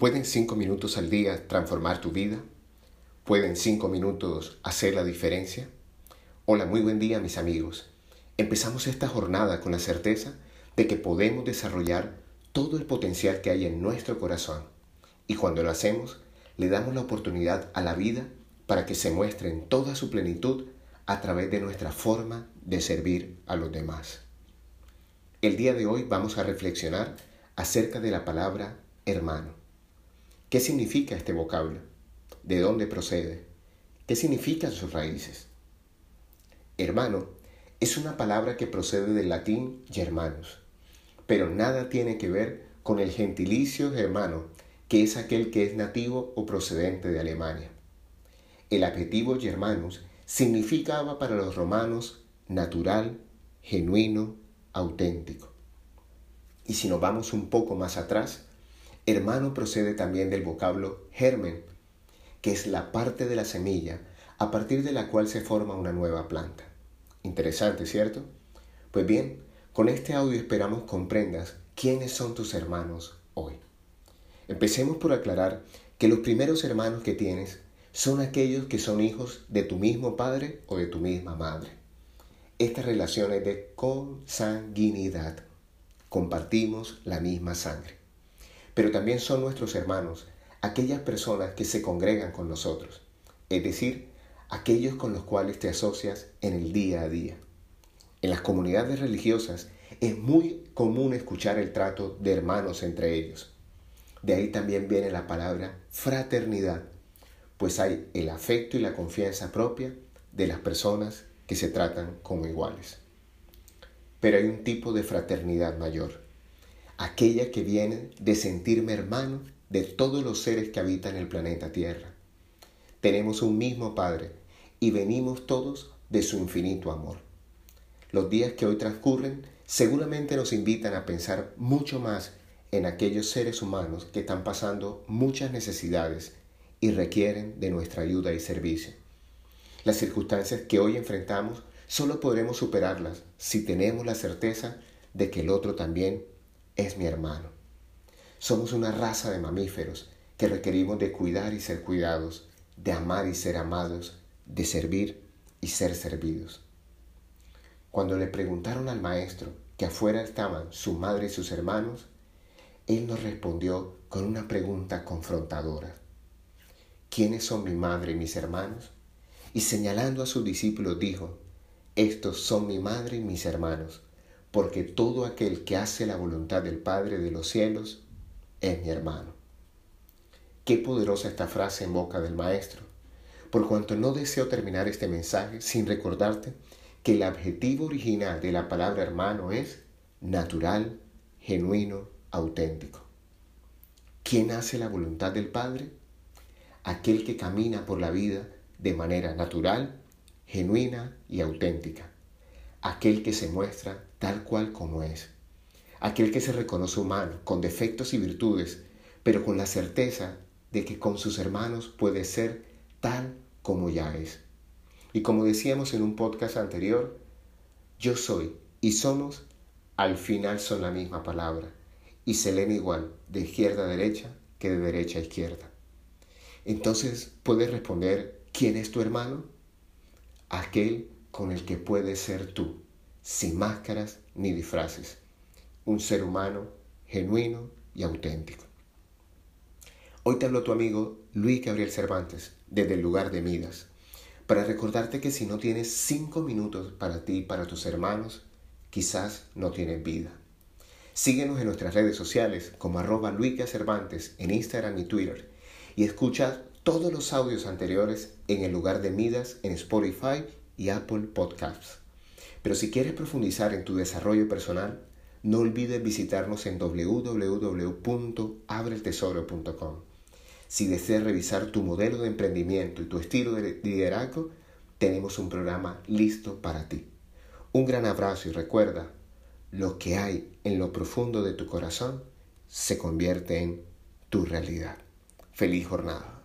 ¿Pueden cinco minutos al día transformar tu vida? ¿Pueden cinco minutos hacer la diferencia? Hola, muy buen día mis amigos. Empezamos esta jornada con la certeza de que podemos desarrollar todo el potencial que hay en nuestro corazón. Y cuando lo hacemos, le damos la oportunidad a la vida para que se muestre en toda su plenitud a través de nuestra forma de servir a los demás. El día de hoy vamos a reflexionar acerca de la palabra hermano. ¿Qué significa este vocablo? ¿De dónde procede? ¿Qué significan sus raíces? Hermano es una palabra que procede del latín germanus, pero nada tiene que ver con el gentilicio germano, que es aquel que es nativo o procedente de Alemania. El adjetivo germanus significaba para los romanos natural, genuino, auténtico. Y si nos vamos un poco más atrás, Hermano procede también del vocablo germen, que es la parte de la semilla a partir de la cual se forma una nueva planta. Interesante, ¿cierto? Pues bien, con este audio esperamos comprendas quiénes son tus hermanos hoy. Empecemos por aclarar que los primeros hermanos que tienes son aquellos que son hijos de tu mismo padre o de tu misma madre. Esta relación es de consanguinidad. Compartimos la misma sangre pero también son nuestros hermanos, aquellas personas que se congregan con nosotros, es decir, aquellos con los cuales te asocias en el día a día. En las comunidades religiosas es muy común escuchar el trato de hermanos entre ellos. De ahí también viene la palabra fraternidad, pues hay el afecto y la confianza propia de las personas que se tratan como iguales. Pero hay un tipo de fraternidad mayor, aquella que viene de sentirme hermano de todos los seres que habitan el planeta Tierra. Tenemos un mismo Padre y venimos todos de su infinito amor. Los días que hoy transcurren seguramente nos invitan a pensar mucho más en aquellos seres humanos que están pasando muchas necesidades y requieren de nuestra ayuda y servicio. Las circunstancias que hoy enfrentamos solo podremos superarlas si tenemos la certeza de que el otro también es mi hermano. Somos una raza de mamíferos que requerimos de cuidar y ser cuidados, de amar y ser amados, de servir y ser servidos. Cuando le preguntaron al maestro que afuera estaban su madre y sus hermanos, él nos respondió con una pregunta confrontadora. ¿Quiénes son mi madre y mis hermanos? Y señalando a sus discípulos dijo, estos son mi madre y mis hermanos porque todo aquel que hace la voluntad del Padre de los cielos es mi hermano. Qué poderosa esta frase en boca del Maestro, por cuanto no deseo terminar este mensaje sin recordarte que el objetivo original de la palabra hermano es natural, genuino, auténtico. ¿Quién hace la voluntad del Padre? Aquel que camina por la vida de manera natural, genuina y auténtica. Aquel que se muestra tal cual como es. Aquel que se reconoce humano, con defectos y virtudes, pero con la certeza de que con sus hermanos puede ser tal como ya es. Y como decíamos en un podcast anterior, yo soy y somos al final son la misma palabra y se leen igual de izquierda a derecha que de derecha a izquierda. Entonces puedes responder, ¿quién es tu hermano? Aquel con el que puedes ser tú sin máscaras ni disfraces, un ser humano genuino y auténtico. Hoy te habló tu amigo Luis Gabriel Cervantes desde el lugar de Midas, para recordarte que si no tienes cinco minutos para ti y para tus hermanos, quizás no tienes vida. Síguenos en nuestras redes sociales como arroba Cervantes en Instagram y Twitter y escucha todos los audios anteriores en el lugar de Midas en Spotify y Apple Podcasts. Pero si quieres profundizar en tu desarrollo personal, no olvides visitarnos en www.abreltesoro.com. Si deseas revisar tu modelo de emprendimiento y tu estilo de liderazgo, tenemos un programa listo para ti. Un gran abrazo y recuerda, lo que hay en lo profundo de tu corazón se convierte en tu realidad. Feliz jornada.